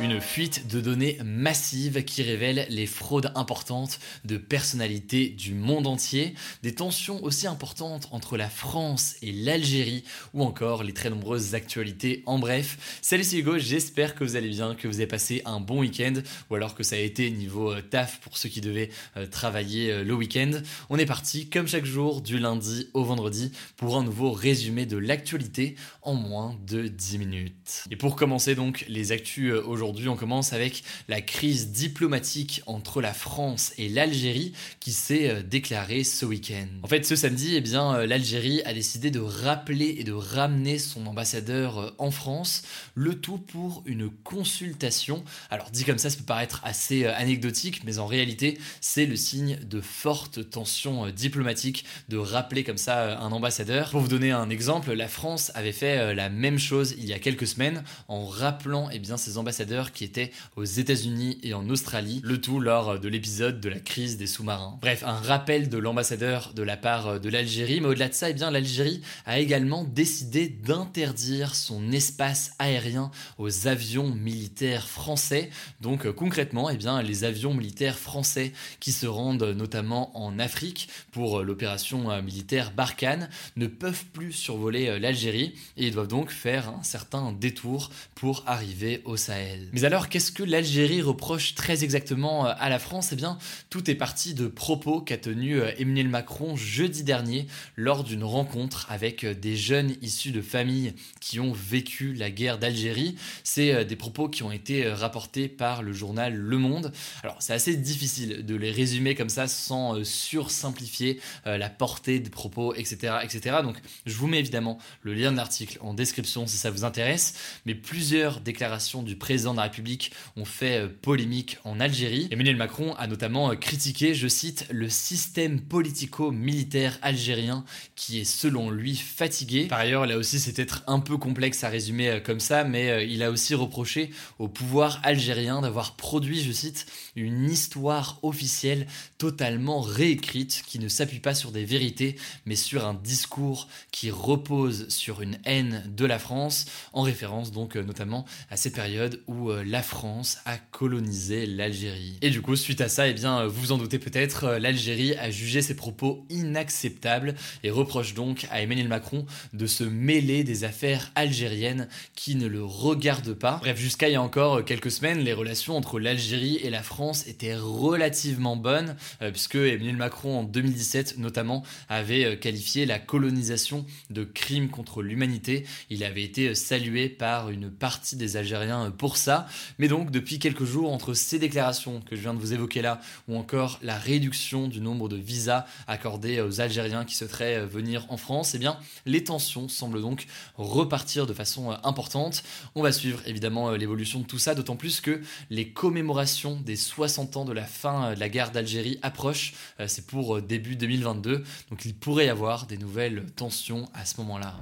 Une fuite de données massive qui révèle les fraudes importantes de personnalités du monde entier, des tensions aussi importantes entre la France et l'Algérie, ou encore les très nombreuses actualités. En bref, salut c'est Hugo, j'espère que vous allez bien, que vous avez passé un bon week-end, ou alors que ça a été niveau euh, taf pour ceux qui devaient euh, travailler euh, le week-end. On est parti, comme chaque jour, du lundi au vendredi, pour un nouveau résumé de l'actualité en moins de 10 minutes. Et pour commencer donc les actus aujourd'hui, Aujourd'hui, on commence avec la crise diplomatique entre la France et l'Algérie qui s'est euh, déclarée ce week-end. En fait, ce samedi, eh bien, euh, l'Algérie a décidé de rappeler et de ramener son ambassadeur euh, en France, le tout pour une consultation. Alors, dit comme ça, ça peut paraître assez anecdotique, mais en réalité, c'est le signe de fortes tensions diplomatiques de rappeler comme ça un ambassadeur. Pour vous donner un exemple, la France avait fait la même chose il y a quelques semaines en rappelant eh bien, ses ambassadeurs qui étaient aux États-Unis et en Australie, le tout lors de l'épisode de la crise des sous-marins. Bref, un rappel de l'ambassadeur de la part de l'Algérie, mais au-delà de ça, eh bien l'Algérie a également décidé d'interdire son espace aérien aux avions militaires français. Donc concrètement, eh bien les avions militaires français qui se rendent notamment en Afrique pour l'opération euh, militaire Barkhane ne peuvent plus survoler euh, l'Algérie et ils doivent donc faire un certain détour pour arriver au Sahel. Mais alors, qu'est-ce que l'Algérie reproche très exactement euh, à la France? Eh bien, tout est parti de propos qu'a tenu euh, Emmanuel Macron jeudi dernier lors d'une rencontre avec euh, des jeunes issus de familles qui ont vécu la guerre d'Algérie. C'est des propos qui ont été rapportés par le journal Le Monde. Alors, c'est assez difficile de les résumer comme ça sans sursimplifier la portée des propos, etc., etc. Donc, je vous mets évidemment le lien de l'article en description si ça vous intéresse. Mais plusieurs déclarations du président de la République ont fait euh, polémique en Algérie. Emmanuel Macron a notamment euh, critiqué, je cite, le système politico-militaire algérien qui est selon lui fatigué. Par ailleurs, là aussi c'est peut-être un peu complexe à résumer euh, comme ça, mais il a aussi reproché au pouvoir algérien d'avoir produit, je cite, une histoire officielle totalement réécrite qui ne s'appuie pas sur des vérités, mais sur un discours qui repose sur une haine de la France, en référence donc notamment à cette période où euh, la France a colonisé l'Algérie. Et du coup, suite à ça, eh bien, vous vous en doutez peut-être, euh, l'Algérie a jugé ces propos inacceptables et reproche donc à Emmanuel Macron de se mêler des affaires algériennes qui ne le regardent pas. Bref, jusqu'à il y a encore quelques semaines, les relations entre l'Algérie et la France étaient relativement bonnes, euh, puisque Emmanuel Macron en 2017 notamment avait qualifié la colonisation de crime contre l'humanité. Il avait été salué par une partie des Algériens pour ça. Mais donc, depuis quelques jours, entre ces déclarations que je viens de vous évoquer là, ou encore la réduction du nombre de visas accordés aux Algériens qui souhaiteraient venir en France, eh bien, les tensions semblent donc repartir de façon importante. On va suivre évidemment l'évolution de tout ça, d'autant plus que les commémorations des 60 ans de la fin de la guerre d'Algérie approchent. C'est pour début 2022, donc il pourrait y avoir des nouvelles tensions à ce moment-là.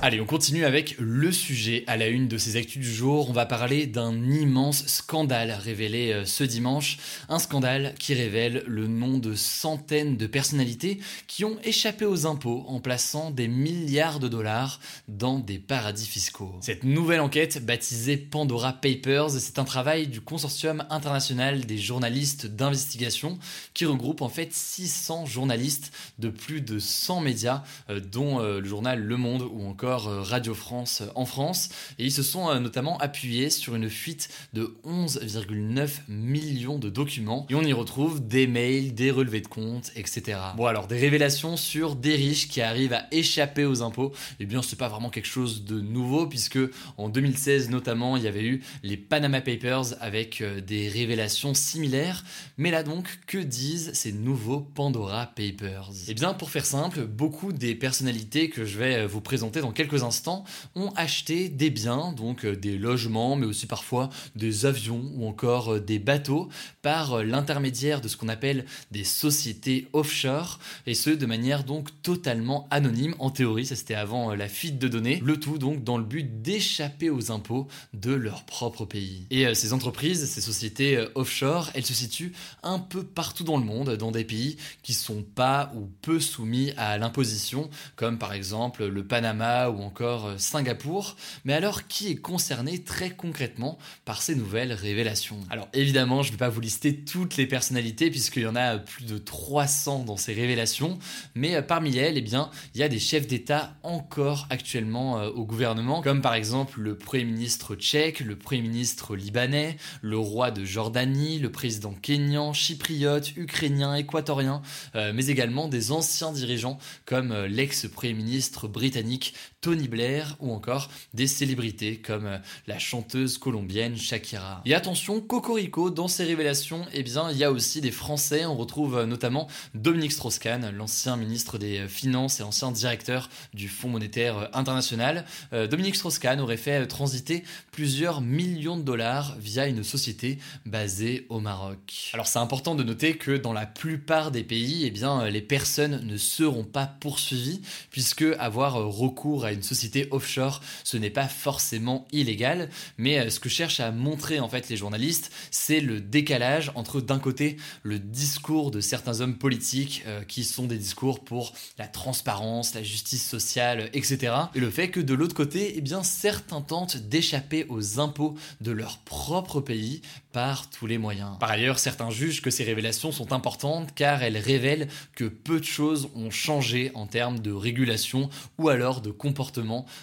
Allez, on continue avec le sujet à la une de ces actus du jour. On va parler d'un immense scandale révélé euh, ce dimanche. Un scandale qui révèle le nom de centaines de personnalités qui ont échappé aux impôts en plaçant des milliards de dollars dans des paradis fiscaux. Cette nouvelle enquête, baptisée Pandora Papers, c'est un travail du consortium international des journalistes d'investigation qui regroupe en fait 600 journalistes de plus de 100 médias, euh, dont euh, le journal Le Monde ou encore euh, Radio France en France. Et ils se sont euh, notamment appuyés sur une fuite de 11,9 millions de documents. Et on y retrouve des mails, des relevés de comptes, etc. Bon alors, des révélations sur des riches qui arrivent à échapper aux impôts. Eh bien, c'est pas vraiment quelque chose de nouveau puisque en 2016 notamment, il y avait eu les Panama Papers avec euh, des révélations similaires. Mais là donc, que disent ces nouveaux Pandora Papers? Eh bien, pour faire simple, beaucoup des personnalités que je vais vous présenter dans quelques instants, ont acheté des biens, donc euh, des logements, mais aussi parfois des avions ou encore euh, des bateaux, par euh, l'intermédiaire de ce qu'on appelle des sociétés offshore, et ce de manière donc totalement anonyme. En théorie, ça c'était avant la fuite de données, le tout donc dans le but d'échapper aux impôts de leur propre pays. Et ces entreprises, ces sociétés offshore, elles se situent un peu partout dans le monde, dans des pays qui sont pas ou peu soumis à l'imposition, comme par exemple le Panama ou encore euh, Singapour. Mais alors, qui est concerné très concrètement par ces nouvelles révélations? Alors évidemment, je ne vais pas vous lister toutes les personnalités puisqu'il y en a plus de 300 dans ces révélations, mais euh, parmi elles, eh bien, il y a des chefs d'État encore actuellement euh, au gouvernement, comme par exemple le Premier ministre tchèque, le Premier ministre libanais, le roi de Jordanie, le président kényan, chypriote, ukrainien, équatorien, mais également des anciens dirigeants comme l'ex-Premier ministre britannique Tony Blair ou encore des célébrités comme euh, la chanteuse colombienne Shakira. Et attention, Cocorico, dans ces révélations, eh bien, il y a aussi des Français. On retrouve euh, notamment Dominique Strauss-Kahn, l'ancien ministre des euh, Finances et ancien directeur du Fonds monétaire international. Dominique Strauss-Kahn aurait fait transiter plusieurs millions de dollars via une société basée au Maroc. Alors c'est important de noter que dans la plupart des pays, eh bien, les personnes ne seront pas poursuivies puisque avoir recours à une société offshore, ce n'est pas forcément illégal, mais euh, ce que cherchent à montrer en fait les journalistes, c'est le décalage entre d'un côté le discours de certains hommes politiques euh, qui sont des discours pour la transparence, la justice sociale, etc. Et le fait que de l'autre côté, eh bien certains tentent d'échapper aux impôts de leur propre pays par tous les moyens. Par ailleurs, certains jugent que ces révélations sont importantes car elles révèlent que peu de choses ont changé en termes de régulation ou alors de comportement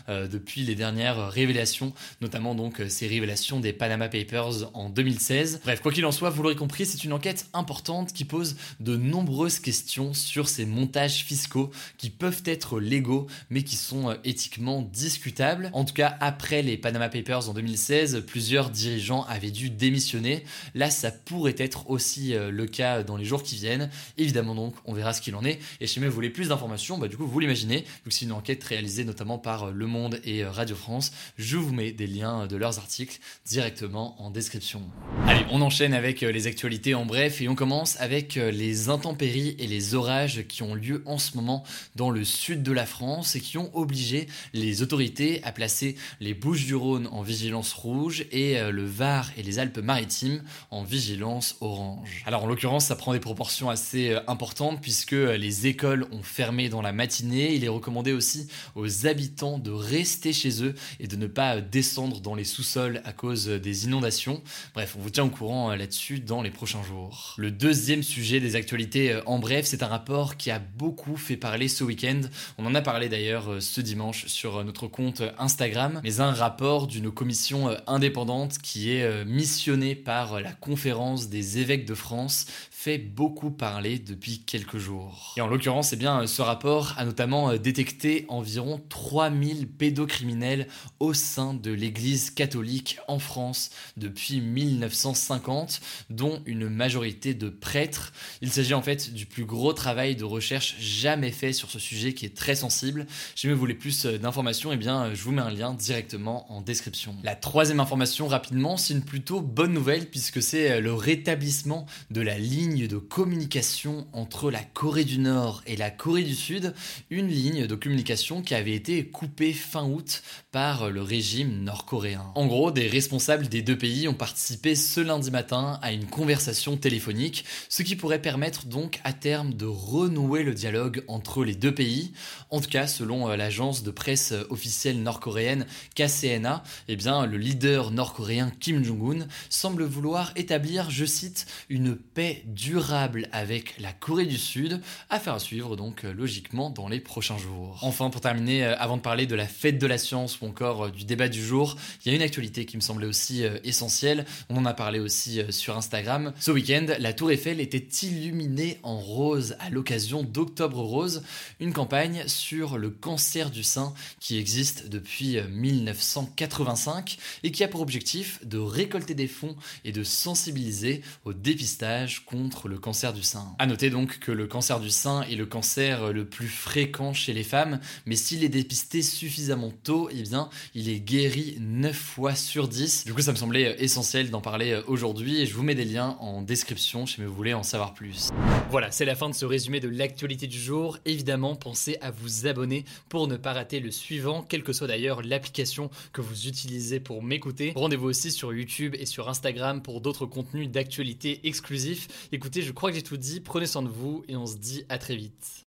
euh, depuis les dernières révélations, notamment donc euh, ces révélations des Panama Papers en 2016. Bref, quoi qu'il en soit, vous l'aurez compris, c'est une enquête importante qui pose de nombreuses questions sur ces montages fiscaux qui peuvent être légaux mais qui sont euh, éthiquement discutables. En tout cas, après les Panama Papers en 2016, plusieurs dirigeants avaient dû démissionner. Là, ça pourrait être aussi le cas dans les jours qui viennent. Évidemment donc, on verra ce qu'il en est. Et si vous voulez plus d'informations, bah, du coup, vous l'imaginez, vu c'est une enquête réalisée notamment par Le Monde et Radio France. Je vous mets des liens de leurs articles directement en description. Allez, on enchaîne avec euh, les actualités en bref et on commence avec euh, les intempéries et les orages qui ont lieu en ce moment dans le sud de la France et qui ont obligé les autorités à placer les Bouches-du-Rhône en vigilance rouge et euh, le Var et les Alpes-Maritimes en vigilance orange. Alors en l'occurrence, ça prend des proportions assez importantes puisque les écoles ont fermé dans la matinée. Il est recommandé aussi aux habitants habitants de rester chez eux et de ne pas descendre dans les sous-sols à cause des inondations. Bref, on vous tient au courant euh, là-dessus dans les prochains jours. Le deuxième sujet des actualités euh, en bref, c'est un rapport qui a beaucoup fait parler ce week-end. On en a parlé d'ailleurs euh, ce dimanche sur notre compte Instagram, mais un rapport d'une commission indépendante qui est missionnée par la conférence des évêques de France fait beaucoup parler depuis quelques jours. Et en l'occurrence, eh bien, ce rapport a notamment détecté environ 3000 pédocriminels au sein de l'Église catholique en France depuis 1950. 50, dont une majorité de prêtres. Il s'agit en fait du plus gros travail de recherche jamais fait sur ce sujet qui est très sensible. Si vous voulez plus d'informations, eh bien, je vous mets un lien directement en description. La troisième information, rapidement, c'est une plutôt bonne nouvelle puisque c'est le rétablissement de la ligne de communication entre la Corée du Nord et la Corée du Sud, une ligne de communication qui avait été coupée fin août par le régime nord-coréen. En gros, des responsables des deux pays ont participé ce lundi matin à une conversation téléphonique, ce qui pourrait permettre donc à terme de renouer le dialogue entre les deux pays. En tout cas, selon euh, l'agence de presse officielle nord-coréenne KCNA, eh bien, le leader nord-coréen Kim Jong-un semble vouloir établir, je cite, une paix durable avec la Corée du Sud, à faire suivre donc euh, logiquement dans les prochains jours. Enfin, pour terminer, euh, avant de parler de la fête de la science ou encore du débat du jour, il y a une actualité qui me semblait aussi essentielle. On en a parlé aussi sur Instagram. Ce week-end, la Tour Eiffel était illuminée en rose à l'occasion d'Octobre Rose, une campagne sur le cancer du sein qui existe depuis 1985 et qui a pour objectif de récolter des fonds et de sensibiliser au dépistage contre le cancer du sein. A noter donc que le cancer du sein est le cancer le plus fréquent chez les femmes, mais s'il est suffisamment tôt, eh bien, il est guéri 9 fois sur 10. Du coup, ça me semblait essentiel d'en parler aujourd'hui et je vous mets des liens en description si vous voulez en savoir plus. Voilà, c'est la fin de ce résumé de l'actualité du jour. Évidemment, pensez à vous abonner pour ne pas rater le suivant, quelle que soit d'ailleurs l'application que vous utilisez pour m'écouter. Rendez-vous aussi sur YouTube et sur Instagram pour d'autres contenus d'actualité exclusifs. Écoutez, je crois que j'ai tout dit, prenez soin de vous et on se dit à très vite.